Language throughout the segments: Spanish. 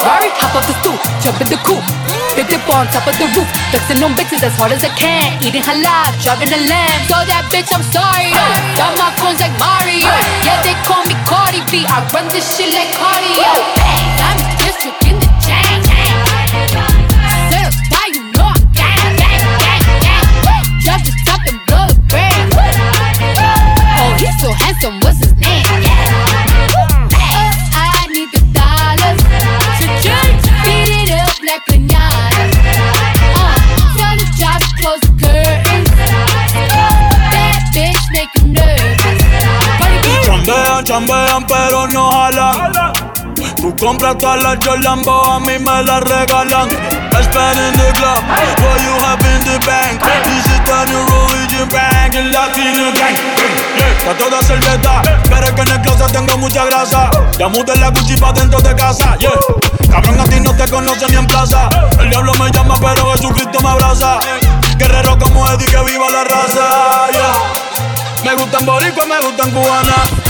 Rari, hop off the stoop, jump in the coupe. They dip on top of the roof, flexing on bitches as hard as I can. Eating halal, driving a lamb. So that bitch, I'm sorry. Got my coins like Mario. Yeah, they call me Cardi B. I run this shit like cardio. I'm district in the chain. Drop the top and blow the brand. Oh, he's so handsome. What's his Chambean, pero no jalan. Tú compras todas las Jordan, a mí me las regalan. Spend in the club, what you have in the bank. This is the new religion bank, el latino gang. Está toda cerveza, pero es que en el closet tengo mucha grasa. Ya mudé la Gucci pa' dentro de casa, yeah. Cabrón, a ti no te conoce ni en plaza. El diablo me llama, pero Jesucristo me abraza. Guerrero como Eddie, que viva la raza, yeah. Me gustan boricua, me gustan cubanas.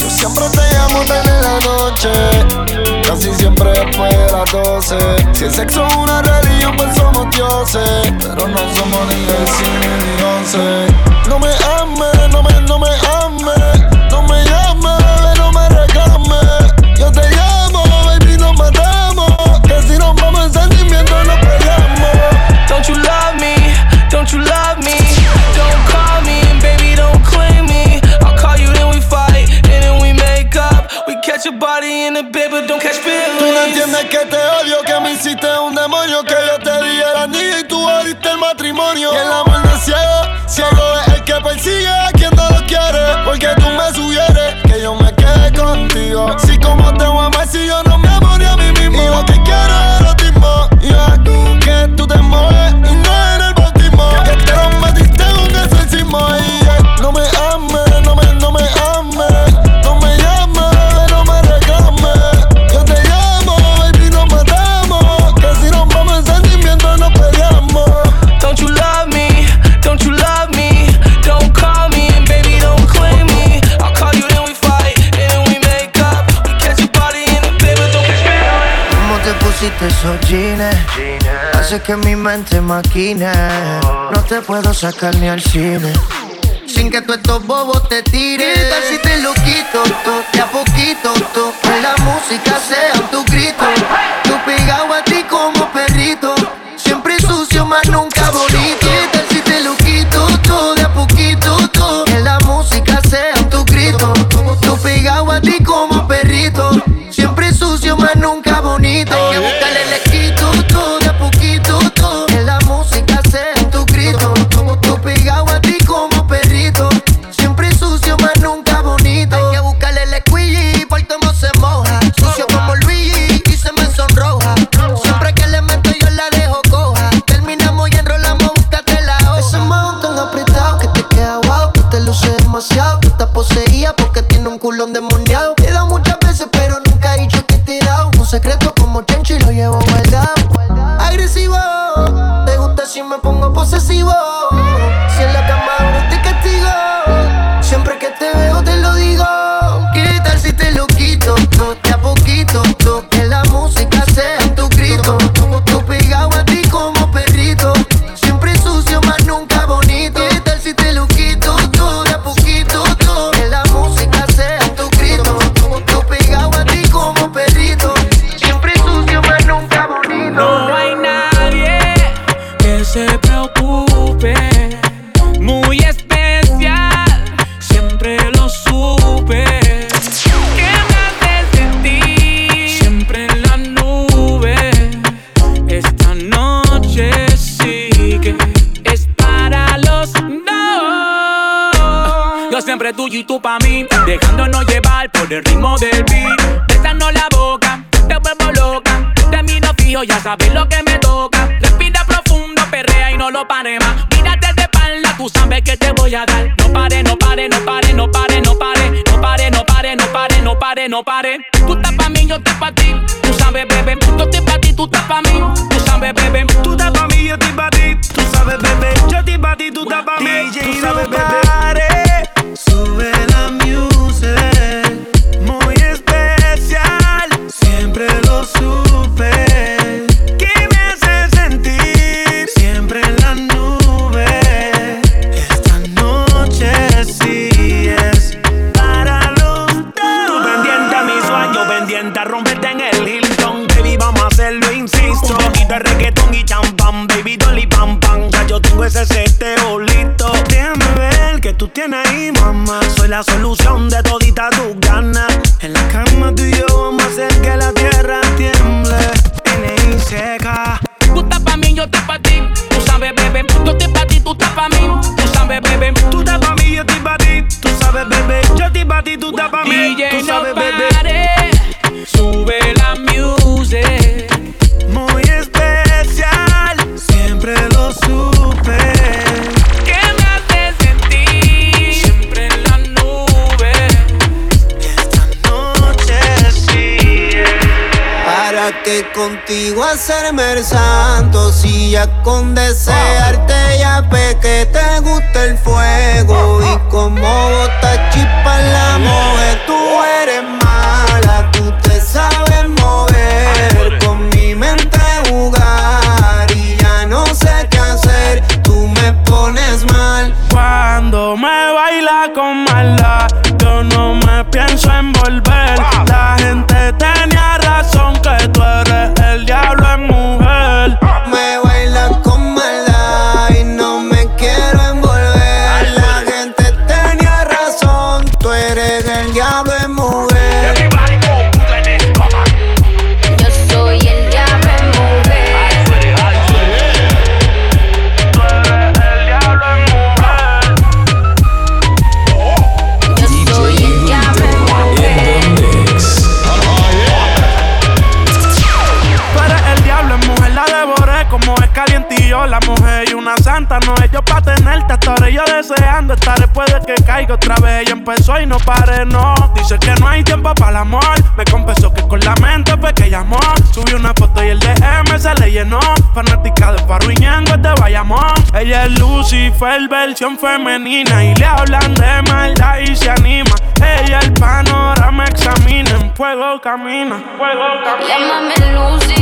Yo siempre te llamo en la noche, casi siempre después de las 12. Si el sexo es una religión, pues somos dioses. Pero no somos ni el cine ni once. No me ames, no me, no me ames. No me llames, no me reclames. Yo te Tú no entiendes que te odio, que me hiciste un demonio, que yo te di niña y tú abriste el matrimonio. Y el amor no es ciego, ciego es el que persigue que mi mente maquine. No te puedo sacar ni al cine. Sin que tú estos bobos te tires. ¿Qué tal si te lo quito tú, de a poquito tú? Que la música sea tu grito. Tú pegado a ti como perrito. contigo hacerme el santo. Si ya con desearte ya pequé te gusta. empezó y no pare, no. Dice que no hay tiempo para el amor. Me confesó que con la mente fue que llamó. Subí una foto y el DM se le llenó. Fanática de Faro y Ñengo, de Bayamón. Ella es Lucifer, versión femenina. Y le hablan de maldad y se anima. Ella el panorama examina. En fuego camina. Fuego camina. Llámame Lucy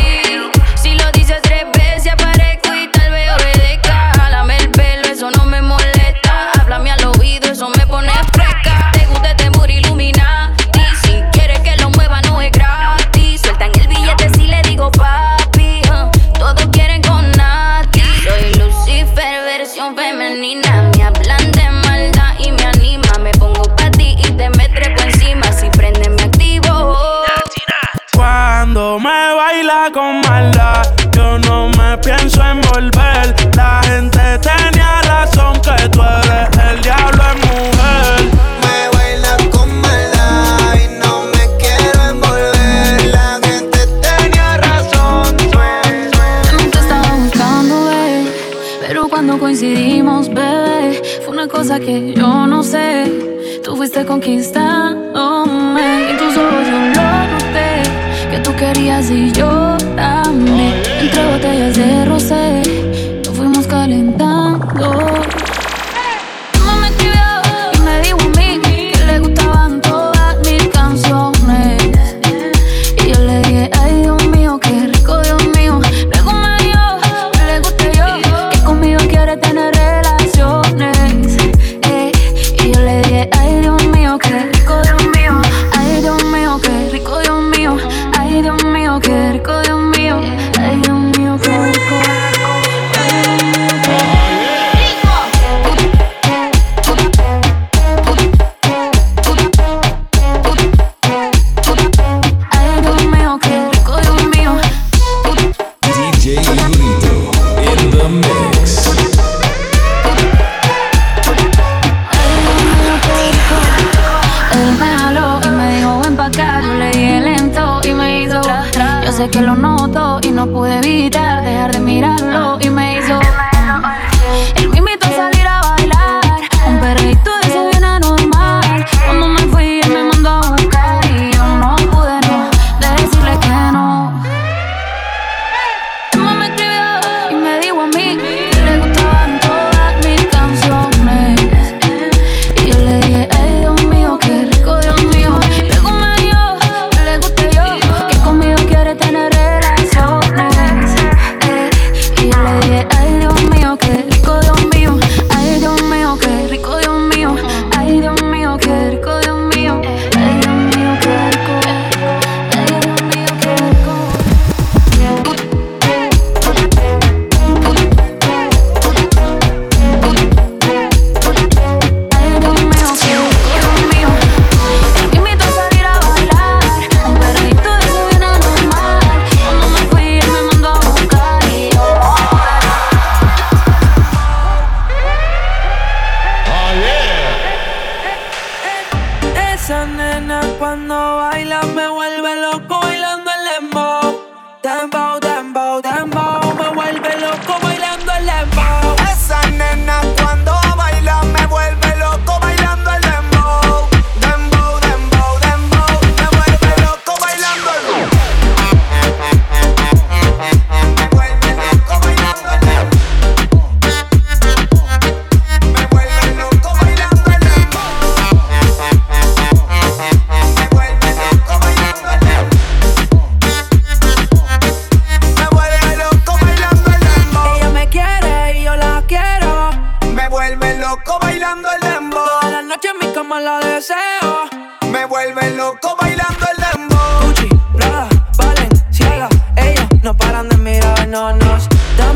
Allá se desata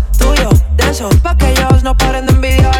Lo suyo destapa y se ve que no está chata Yo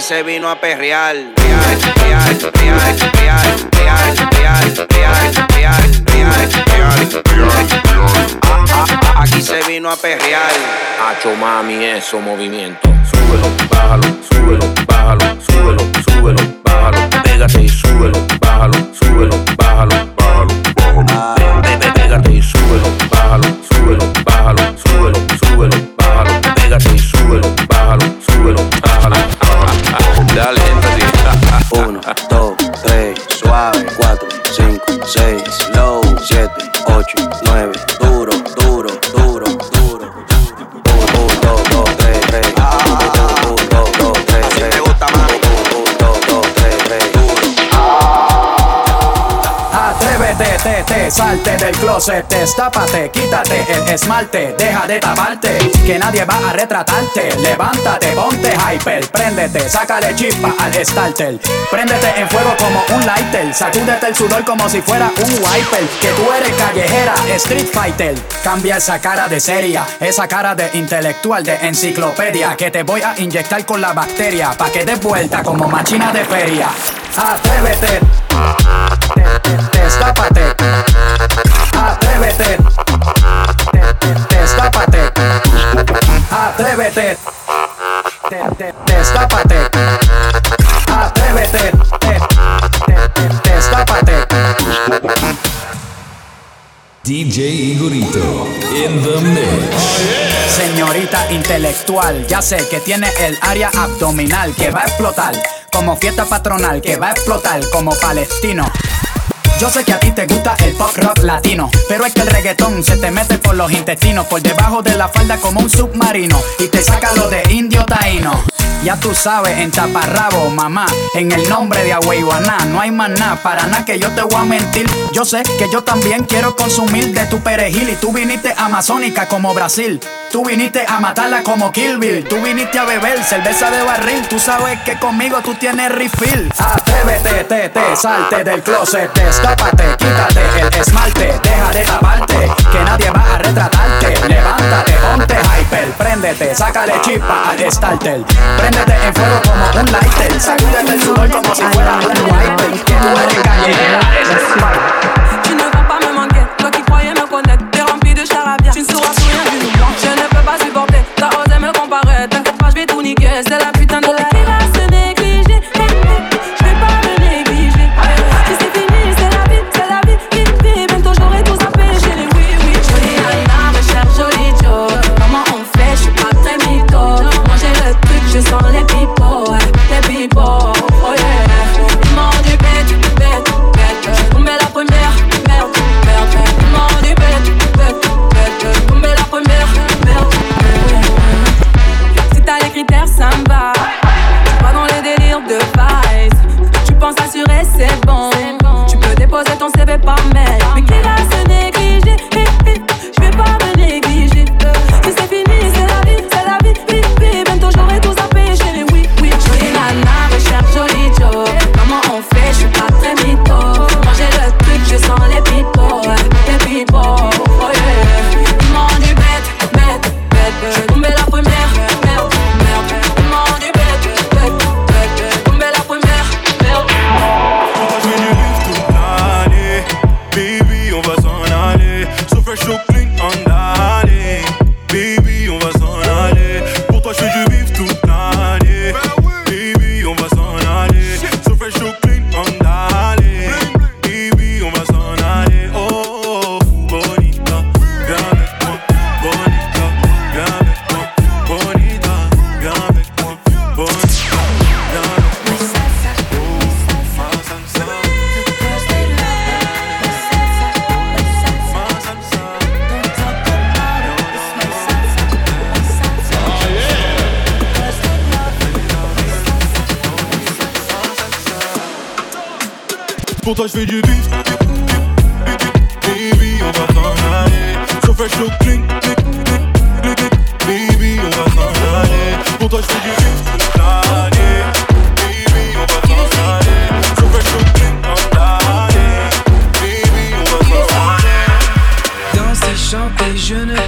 aquí se vino a perrear. Aquí se vino a perrear. Hacho mami, eso movimiento. Súbelo, bájalo, súbelo, bájalo, súbelo, súbelo, bájalo. Pégate y súbelo, bájalo. Te, te, salte del closet, destápate, quítate el esmalte, deja de taparte, que nadie va a retratarte. Levántate, ponte hyper, préndete, sácale chispa al starter. Préndete en fuego como un lighter, sacúdete el sudor como si fuera un wiper. Que tú eres callejera, street fighter. Cambia esa cara de seria, esa cara de intelectual de enciclopedia, que te voy a inyectar con la bacteria, pa' que des vuelta como machina de feria. Atrévete. Destápate, atrévete, destápate, atrévete, destápate, atrévete, destápate. DJ Igorito in the mix. Señorita intelectual, ya sé que tiene el área abdominal que va a explotar como fiesta patronal que va a explotar como palestino. Yo sé que a ti te gusta el pop rock latino, pero es que el reggaetón se te mete por los intestinos, por debajo de la falda como un submarino y te saca lo de indio taíno. Ya tú sabes, en taparrabo, mamá, en el nombre de Agüeyuaná, no hay más nada, para nada que yo te voy a mentir. Yo sé que yo también quiero consumir de tu perejil y tú viniste amazónica como Brasil. Tú viniste a matarla como Kill Bill. Tú viniste a beber cerveza de barril. Tú sabes que conmigo tú tienes refill. Atrévete, te, te, salte del closet, escápate, quítate el esmalte, deja de taparte. que nadie va a retratarte. Levántate, ponte hyper, préndete, sácale chispa al starter. En fuego como un lighter, sacúdete el sudor como si fuera un wiper. Que tú eres callejera, ese es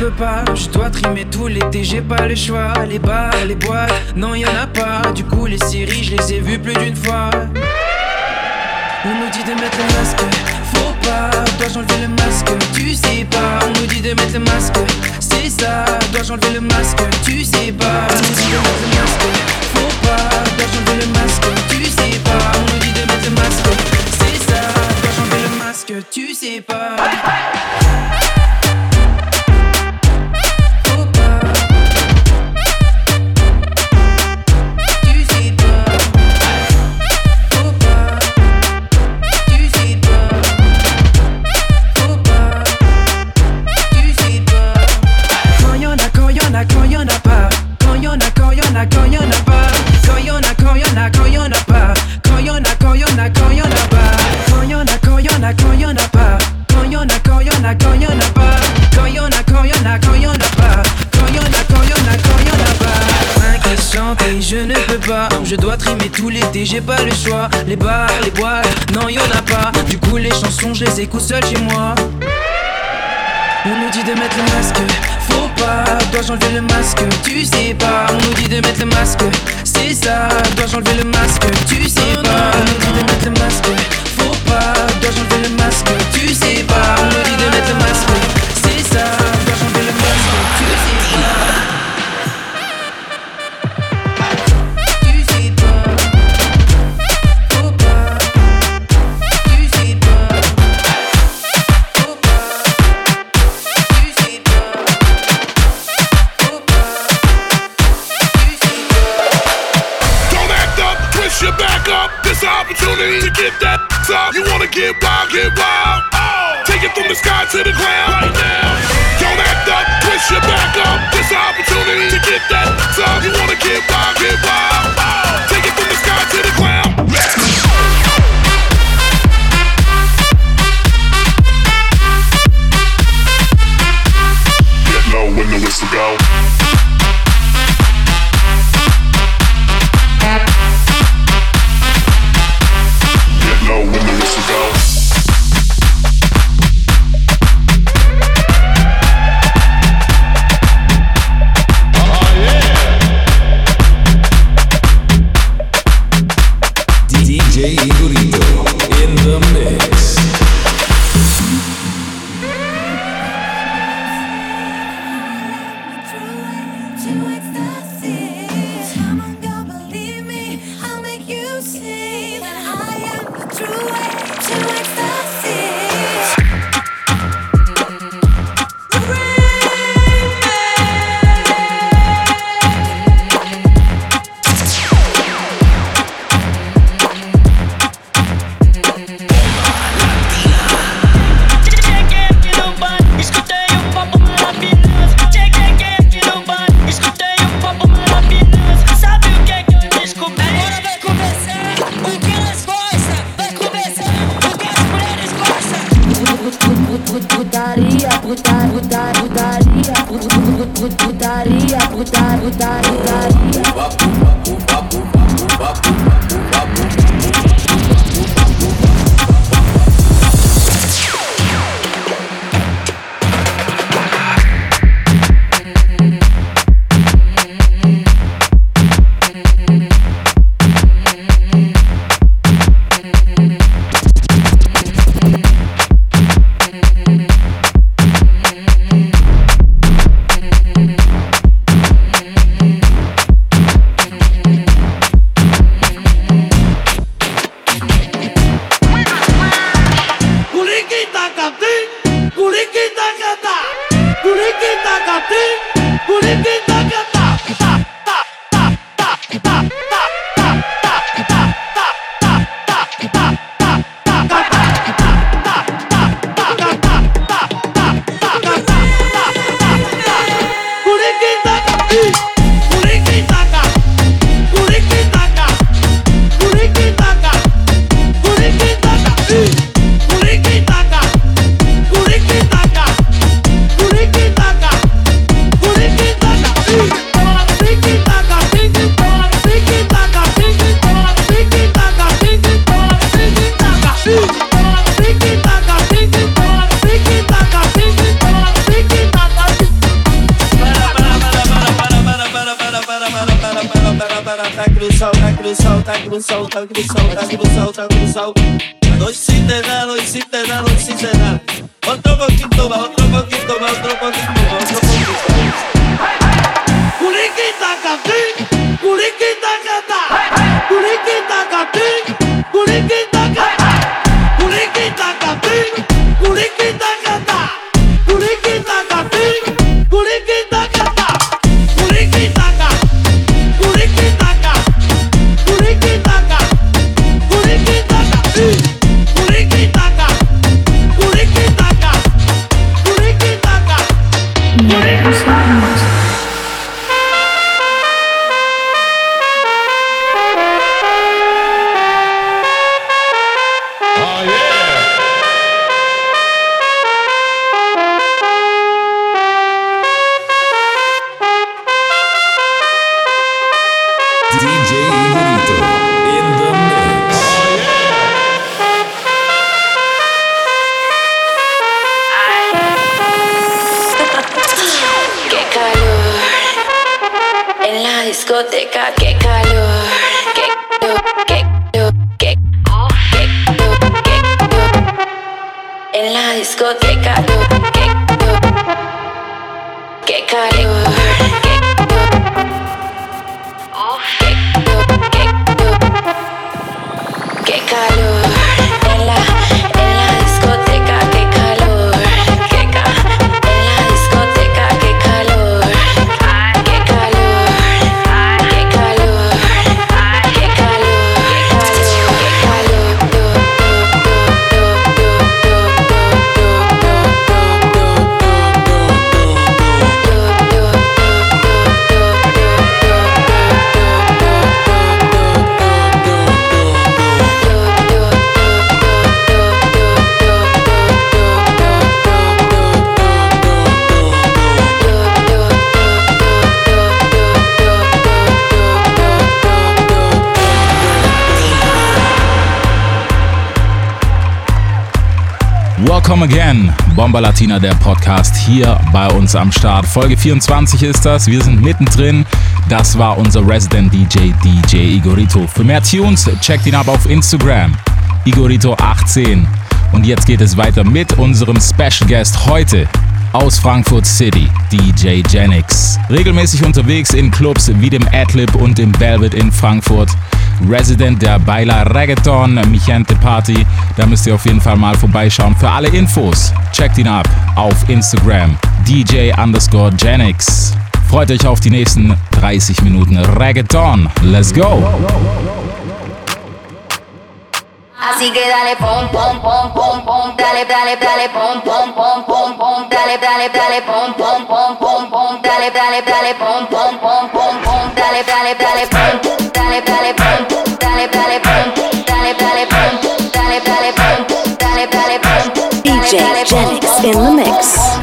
Je dois trimer tout l'été, j'ai pas le choix. Les bars, les boîtes, non y en a pas. Du coup, les séries, je les ai vues plus d'une fois. On nous dit de mettre le masque, faut pas. Dois-je enlever le masque, tu sais pas. On nous dit de mettre le masque, c'est ça. Dois-je enlever le masque, tu sais pas. On nous dit de mettre le masque, faut pas. Dois-je enlever le masque, tu sais pas. On nous dit de mettre le masque, c'est ça. Dois-je enlever le masque, tu sais pas. Je dois trimer tout l'été, j'ai pas le choix. Les bars, les boîtes, non y'en a pas. Du coup les chansons, je les écoute seul chez moi. On nous dit de mettre le masque, faut pas. Dois-je enlever le masque, tu sais pas. On nous dit de mettre le masque, c'est ça. Dois-je enlever le masque, tu sais pas. On nous dit de mettre le masque, faut pas. Dois-je enlever le masque, tu sais pas. On nous dit de mettre le masque, c'est ça. Dois-je enlever le masque, tu sais pas. Back up. This opportunity to get that up. You wanna get wild, get wild. Oh, take it from the sky to the ground right now. Don't act up, twist your back up. This opportunity to get that up. You wanna get wild, get wild. Oh, take it from the sky to the ground. Get low when the whistle go. Latina, der Podcast hier bei uns am Start. Folge 24 ist das, wir sind mittendrin. Das war unser Resident DJ, DJ Igorito. Für mehr Tunes checkt ihn ab auf Instagram, Igorito18. Und jetzt geht es weiter mit unserem Special Guest heute aus Frankfurt City, DJ Genix. Regelmäßig unterwegs in Clubs wie dem Adlib und dem Velvet in Frankfurt. Resident der Baila Reggaeton Michente Party. Da müsst ihr auf jeden Fall mal vorbeischauen. Für alle Infos checkt ihn ab auf Instagram DJ underscore Genix. Freut euch auf die nächsten 30 Minuten Reggaeton. Let's go! Así que dale pom pom pom pom pom, dale dale dale pom pom pom pom pom, dale dale dale pom pom pom pom pom, dale dale dale pom pom pom pom pom, dale dale dale pom, DJ Genix. in the mix.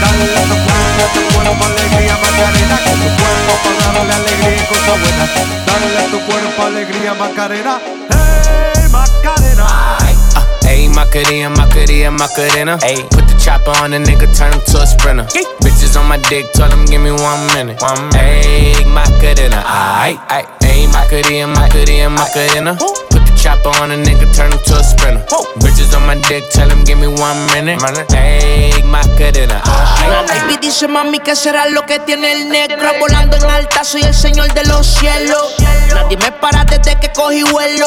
Dale tu, cuerpo, tu cuerpo alegría Macarena, que tu cuerpo para darle alegría y cosas buenas. Dale tu cuerpo alegría Macarena, hey Macarena. Ayy, Macarena, Macarena, Macarena. Ayy, put the chopper on the nigga, turn him to a sprinter. Bitches on my dick, tell him give me one minute. One minute. Ayy, Macarena, aight, aight. Ayy, Macarena, Macarena, Macarena. The chopper on a nigga, turn him to a sprinter. Bitches on my dick, tell him give me one minute. Macarena, La aight. baby dice mami que será lo que tiene el negro Volando en alta, soy el señor de los cielos. Nadie me para desde que cogí vuelo.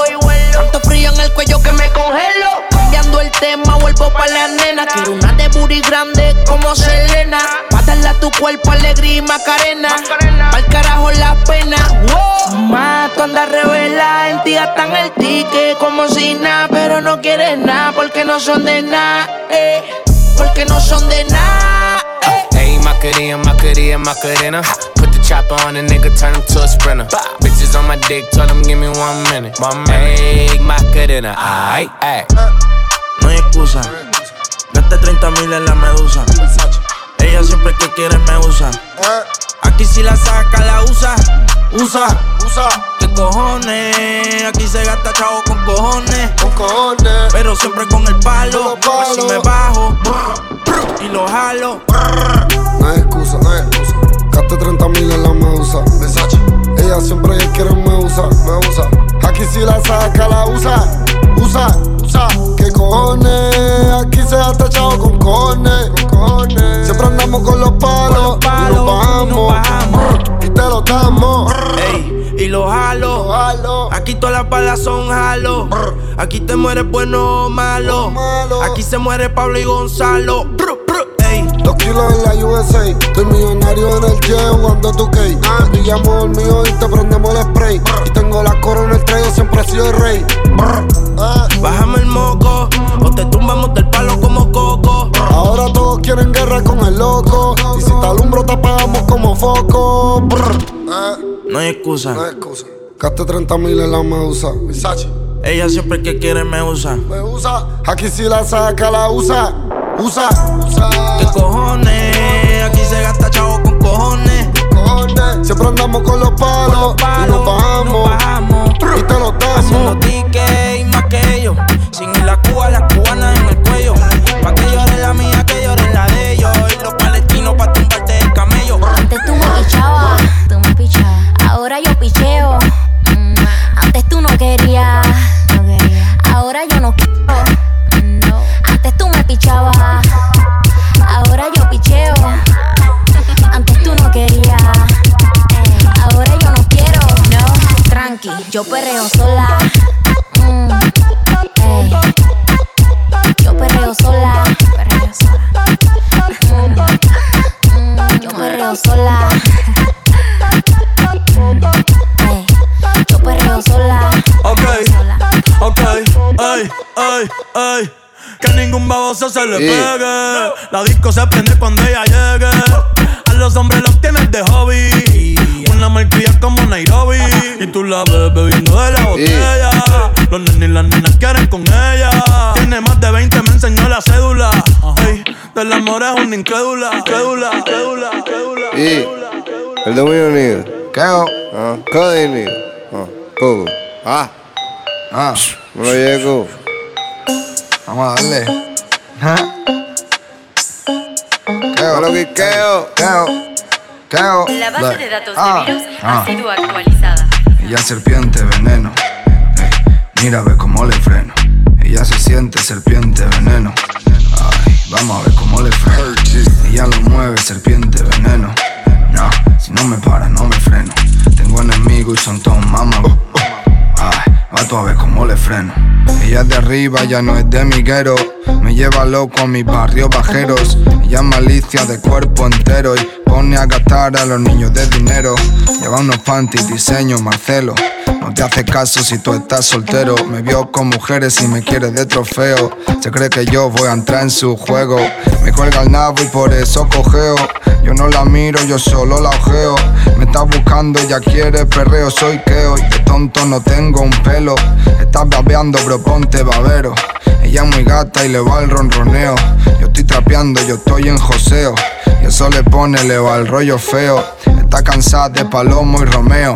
Tanto frío en el cuello que me congelo. Cambiando el tema, vuelvo pa' la nena. Quiero una de booty grande como Selena. Pa' darle a tu cuerpo alegría y macarena. Pa'l carajo la pena. Wow. Ma, tú andas revela En ti gastan el ticket como si nada Pero no quieres nada porque no son de nada eh. Porque no son de nada Ayy, Macarena, Macarena, Macarena. Put the chopper on a nigga, turn him to a sprinter. Bitches on my dick, tell him give me one minute. One minute. Macarena, aight, aight. No hay excusa. Gasté 30 mil en la medusa. Ella siempre que quiere me usa. Aquí si la saca, la usa. Usa, usa. ¿Qué cojones? Aquí se gasta chavo con cojones. Con cojones. Pero siempre con el palo. Si me bajo y lo jalo. No hay excusa, no hay excusa. Gasté 30 mil en la medusa. Versace. Ella siempre que quiere me usa, me usa. Aquí si la saca, la usa. Usa, usa. ¿Qué cojones? Aquí se gasta chavo con cojones. Con cojones. Siempre andamos con los palos. y nos bajamos. Y te lo damos. Y lo jalo. Aquí todas las balas son jalo. Aquí te mueres bueno o malo. Aquí se muere Pablo y Gonzalo. Dos kilos en la USA. Estoy millonario en el jet jugando tu Te pillamos el mío y te prendemos el spray. Y tengo la corona el traigo, siempre he sido el rey. Bájame el moco o te tumbamos del palo como coco. Ahora todos quieren guerra con el loco. Y si te alumbro, te apagamos como foco. No hay excusa. No hay excusa. Gasté 30 mil en la medusa. Ella siempre que quiere me usa. Me usa. Aquí si la saca, la usa. Usa, usa. ¿Qué cojones? Aquí se gasta chavo con cojones. Cojones. Siempre andamos con los palos. y nos bajamos. Y te lo damos. Haciendo tickets y más que ellos. Sin ir la cuba, las cubanas en el cuello. Pa' que llore la mía, que llore la de ellos. Y los palestinos pa' tumbarte el camello. Antes tú me pichabas, tú me pichabas. Ahora yo picheo. Mm, Antes tú no querías, ahora yo no quiero. Antes tú me pichabas, ahora yo picheo. Antes tú no querías, ahora yo no quiero. No, tranqui, yo perreo sola. Mm, ey. Yo perreo sola, perreo sola. Mm, mm, yo perreo sola. Ey, Yo perreo sola. Ok, ok, ay, ay, ay. Ningún baboso se le pegue. La disco se prende cuando ella llegue. A los hombres los tienes de hobby. Una malcria como Nairobi. Y tú la ves bebiendo de la botella. Los nenes y las nenas quieren con ella. Tiene más de 20, me enseñó la cédula. Ey, del amor es una incrédula. Crédula, crédula, crédula. Y el dominio unido. ¿Qué hago? Ah. Ah, Coco. Ah. Ah. No lo llego. Vamos a darle. ¿Qué hago? Lo que queo. ¿Qué hago? La base de datos Ah. de virus Ah. ha sido actualizada. Ella serpiente veneno. Ey, mira ve cómo le freno. Ella se siente serpiente veneno. Ay, vamos a ver cómo le freno. Ella lo mueve serpiente veneno. No, si no me para no me freno. Tengo enemigos y son todos va a ver cómo le freno. Ella es de arriba, ya no es de miguero. Me lleva loco a mis barrios bajeros. Ella es malicia de cuerpo entero y pone a gastar a los niños de dinero. Lleva unos panties, diseño, Marcelo. No te hace caso si tú estás soltero. Me vio con mujeres y me quiere de trofeo. Se cree que yo voy a entrar en su juego. Me cuelga el nabo y por eso cojeo. Yo no la miro, yo solo la ojeo. Me está buscando, ella quiere perreo, soy queo. Y de tonto no tengo un pelo. Estás babeando, bro, ponte babero. Ella es muy gata y le va el ronroneo. Yo estoy trapeando, yo estoy en joseo. Y eso le pone, le va el rollo feo. Está cansada de Palomo y Romeo.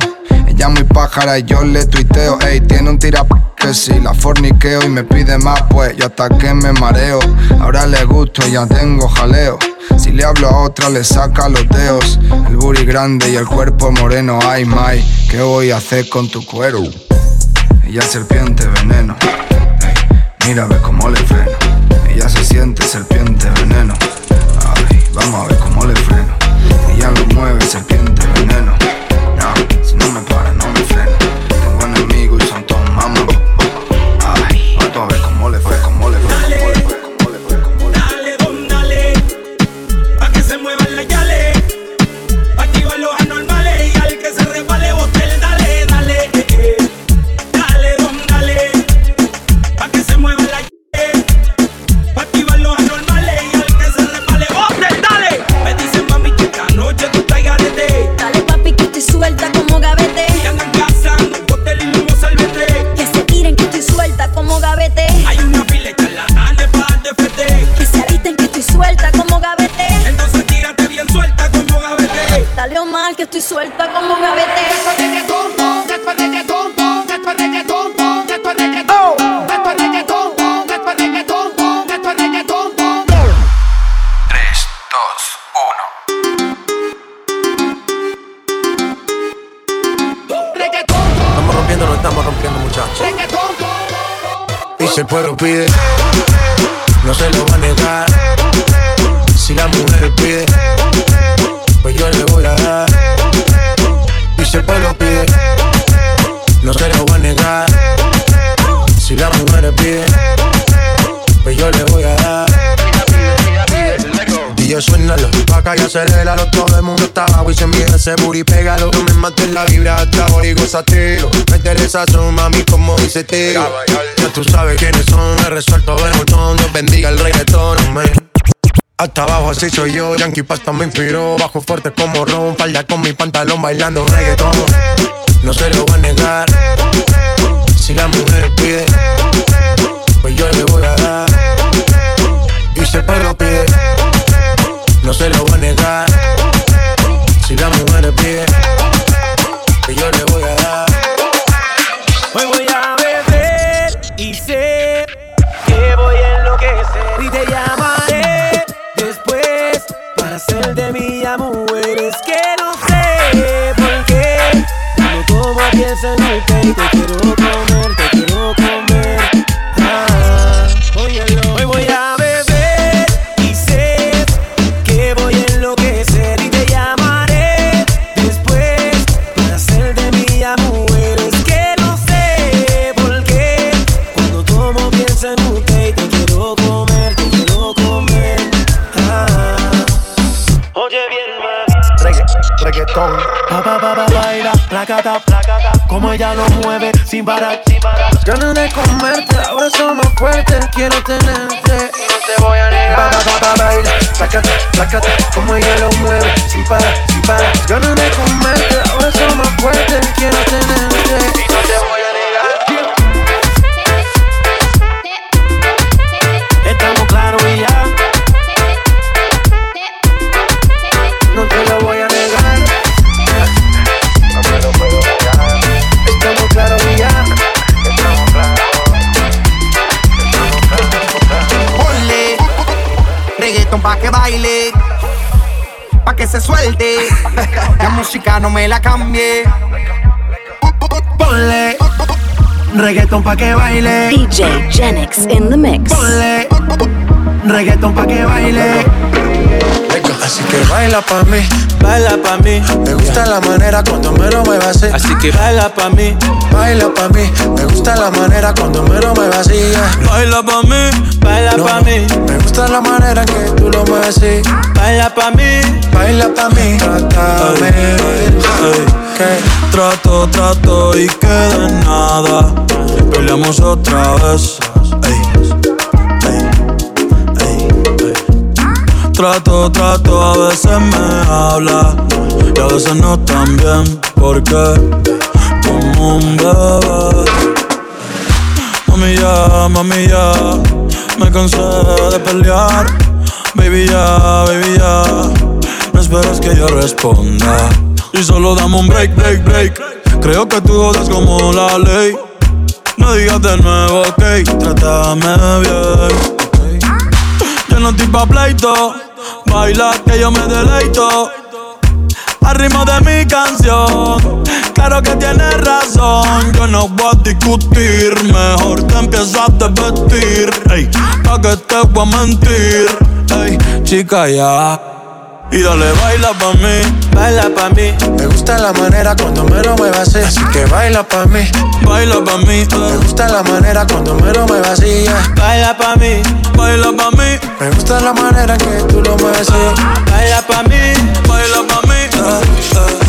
Ella muy pájara y yo le tuiteo. Ey, tiene un tira que si la forniqueo y me pide más, pues yo hasta que me mareo. Ahora le gusto, ya tengo jaleo. Si le hablo a otra, le saca los dedos. El booty grande y el cuerpo moreno. Ay, my, ¿qué voy a hacer con tu cuero? Ella es serpiente veneno. Ey, mira, ve cómo le freno. Ella se siente serpiente veneno. Ay, vamos a ver cómo le freno. Ella lo mueve, serpiente veneno. No se lo va a negar. Si la mujer pide, pues yo le voy a dar. Y si el pueblo pide, no se lo va a negar. Si la mujer pide, pues yo le voy a dar. Y yo suénalo, acá y aceléralo Todo el mundo está abajo y se envía ese booty Pégalo, no me mates la vibra hasta abajo y gózatelo Me interesa su mami como dice tío Tú sabes quiénes son, he resuelto el botón Dios bendiga el reggaetón, amén hasta abajo así soy yo, Yankee Pasta me inspiró Bajo fuerte como Ron, falda con mi pantalón bailando reggaetón. No se lo voy a negar Si la mujer pide Pues yo le voy a dar. Y si perro pide no se lo en el sin parar, parar. Ganas de comerte, ahora son más fuertes. Quiero tenerte y no te voy a negar. Pa, pa, pa, baila, plácate, plácate, como ella lo mueve, sin parar, sin parar. Ganas de comerte, ahora son más fuertes. Quiero tenerte y no te voy a negar. Se suelte. La música no me la cambie. Ponle reggaeton pa' que baile. DJ Genix in the mix. Ponle reggaeton pa' que baile. Así que baila pa' mí, baila pa' mí. Me gusta la manera cuando me lo muevas así. Así que baila pa' mí, baila pa' mí. Me gusta la manera cuando me lo muevas así. yeah. Baila pa' mí, baila No, pa' mí. Me gusta la manera que tú lo mueves así. Baila pa' mí, baila pa' mí. Trátame. Que trato, trato y que de nada peleamos otra vez. Trato, trato, a veces me habla y a veces no tan bien, porque como un bebé. Mami ya, mami ya, Me cansé de pelear. Baby, ya, baby, ya. No esperes que yo responda. Y solo dame un break, break, break. Creo que tú jodas como la ley. No digas de nuevo, ok. Trátame bien. Yo no estoy pa' pleito. Baila que yo me deleito. Al ritmo de mi canción. Claro que tienes razón. Yo no voy a discutir. Mejor te empiezas a vestir. Ey, pa' que te voy a mentir. Ey, chica, ya. Y dale, baila pa' mí. Baila pa' mí. Me gusta la manera cuando me lo muevas así. Así que baila pa' mí. Baila pa' mí. Me gusta la manera cuando me lo muevas así. yeah. Baila pa' mí. Baila pa' mí. Me gusta la manera que tú lo mueves así. Baila pa' mí. Baila pa' mí. Eh, eh, eh.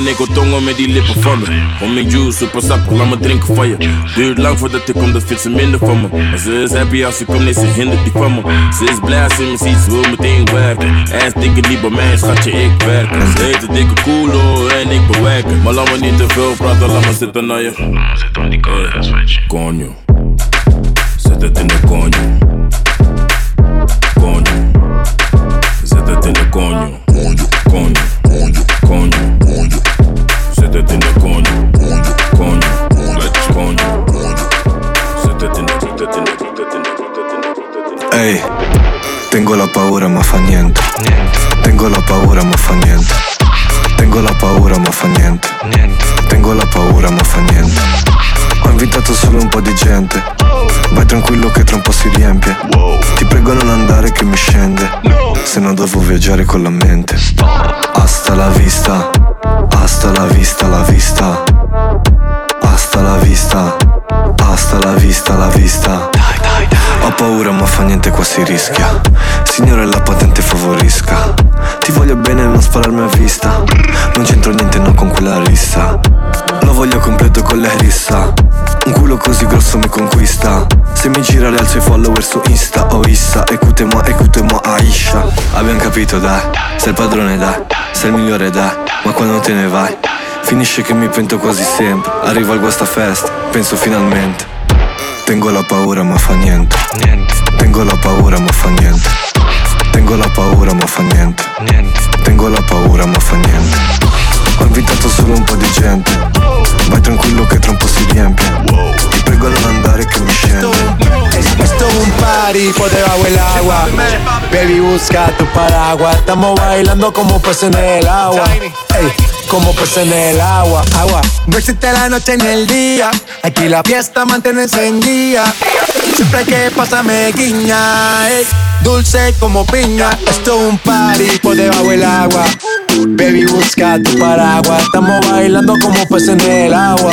Wil tongen met die lippen van me. Om mijn juice, super sap, laat me drinken van je. Duurt lang voordat ik kom, dat vindt ze minder van me. Maar ze is happy als ze komt, nee, ze hindert die van me. Ze is blij als ze me ziet, ze wil meteen werken. En dikke niet bij mij, schatje, ik werk. Ze heet een dikke koelo en ik bewerken. Maar laat me niet te veel praten, laat me zitten naar je. Zit om die je. Coño, zet het in de coño. Coño, zet het in de coño. La paura ma fa niente. Tengo la paura ma fa niente. Tengo la paura ma fa niente. Tengo la paura ma fa niente. Ho invitato solo un po' di gente. Vai tranquillo che tra un po' si riempie. Ti prego non andare che mi scende. Se no devo viaggiare con la mente. Hasta la vista. Hasta la vista, la vista. Hasta la vista. Hasta la vista, la vista. Ho paura ma fa niente qua si rischia Signore la patente favorisca. Ti voglio bene non spararmi a vista. Non c'entro niente no con quella rissa. Lo voglio completo con la rissa. Un culo così grosso mi conquista. Se mi gira le alzo i follower su Insta o Issa Écoutez-moi, écoutez-moi Aisha. Abbiamo capito dai. Sei il padrone dai Sei il migliore dai Ma quando te ne vai Finisce che mi pento quasi sempre. Arriva al guastafest Penso finalmente. Tengo la paura ma fa niente. Tengo la paura ma fa niente. Tengo la paura ma fa niente. Tengo la paura ma fa niente. Ho invitato solo un po' di gente. Vai tranquillo che tra un po' si riempie. Ti prego non andare che mi scende. Esto es un party por debajo del agua. Baby, busca tu paraguas. Estamos bailando como peces en el agua. Ey, como peces en el agua. Agua. No existe la noche ni el día. Aquí la fiesta mantiene encendida. Siempre que pasa me guiña. dulce como piña. Esto es un party por debajo del agua. Baby, busca tu paraguas. Estamos bailando como peces en el agua.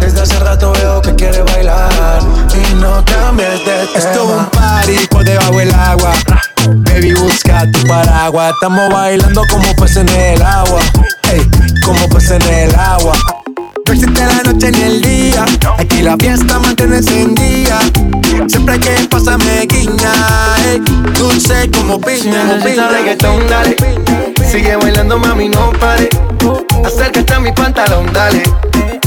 Desde hace rato veo que quieres bailar y no cambies de tema. Esto es un party por debajo del agua. Baby, busca tu paraguas. Estamos bailando como peces en el agua. Ey, como peces en el agua. No existe la noche ni el día. Aquí la fiesta mantiene encendida. Siempre que pasa me guiña, ey, dulce como piña. Si necesitas reggaetón, dale. Sigue bailando, mami, no pare. Acércate a mi pantalón, dale.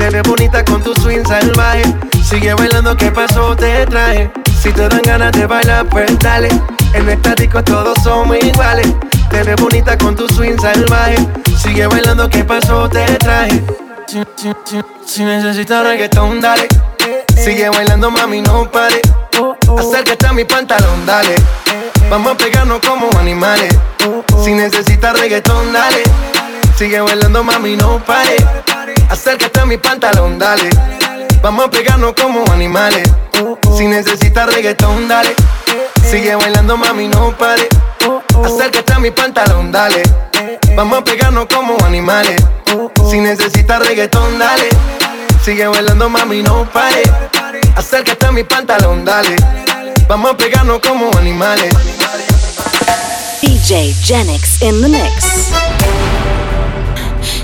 Te ves bonita con tu swing salvaje. Sigue bailando, ¿qué pasó? Te traje. Si te dan ganas de bailar, pues dale. En esta disco todos somos iguales. Te ves bonita con tu swing salvaje. Sigue bailando, ¿qué pasó? Te traje. Si necesitas reggaetón, dale. Sigue bailando, mami, no pare. Acércate a mi pantalón, dale. Vamos a pegarnos como animales. Si necesitas reggaetón, dale. Sigue bailando, mami, no pare. Acércate a mi pantalón, dale. Vamos a pegarnos como animales. Si necesitas reggaetón, dale. Sigue bailando, mami, no pare. Acércate a mi pantalón, dale. Vamos a pegarnos como animales. Si necesitas reggaetón, dale. Sigue bailando, mami, no pare. Acércate a mi pantalón, dale. Vamos a pegarnos como animales. DJ Genix in the mix.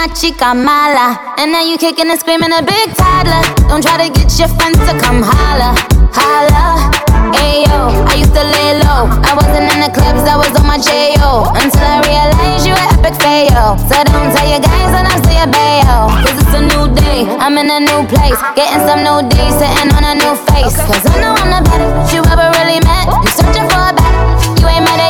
Una chica mala. And now you kicking and screaming a big toddler. Don't try to get your friends to come holla, holla. Ayo, I used to lay low. I wasn't in the clubs, I was on my J.O. Until I realized you were epic fail. So don't tell your guys when I say a bail. Cause it's a new day, I'm in a new place. Getting some new days, sitting on a new face. Cause I know I'm the baddest you ever really met. You searching for a better, you ain't met it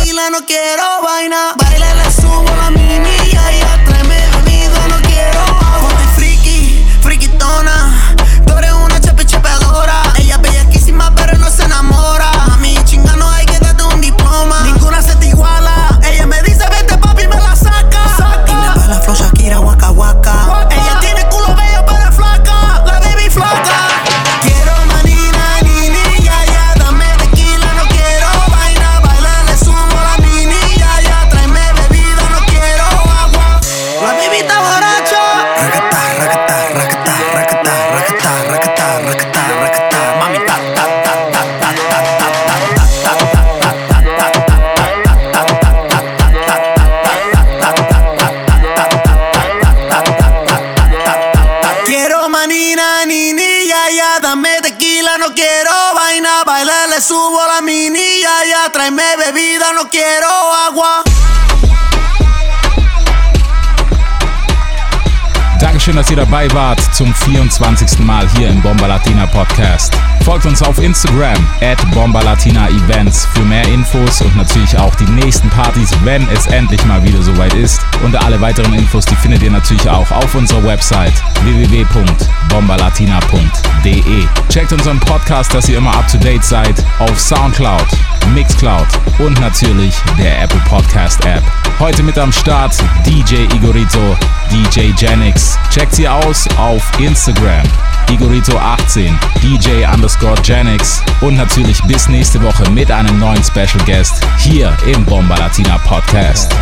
Tranquila, no quiero vaina. Schön, dass ihr dabei wart zum 24. Mal hier im Bomba Latina Podcast. Folgt uns auf Instagram at Bomba Latina Events für mehr Infos und natürlich auch die nächsten Partys, wenn es endlich mal wieder soweit ist. Und alle weiteren Infos, die findet ihr natürlich auch auf unserer Website www.bombalatina.de. Checkt unseren Podcast, dass ihr immer up to date seid, auf Soundcloud, Mixcloud und natürlich der Apple Podcast App. Heute mit am Start DJ Igorito DJ Janix. Checkt sie aus auf Instagram. Igorito18, DJ underscore Janix und natürlich bis nächste Woche mit einem neuen Special Guest hier im Bomba Latina Podcast.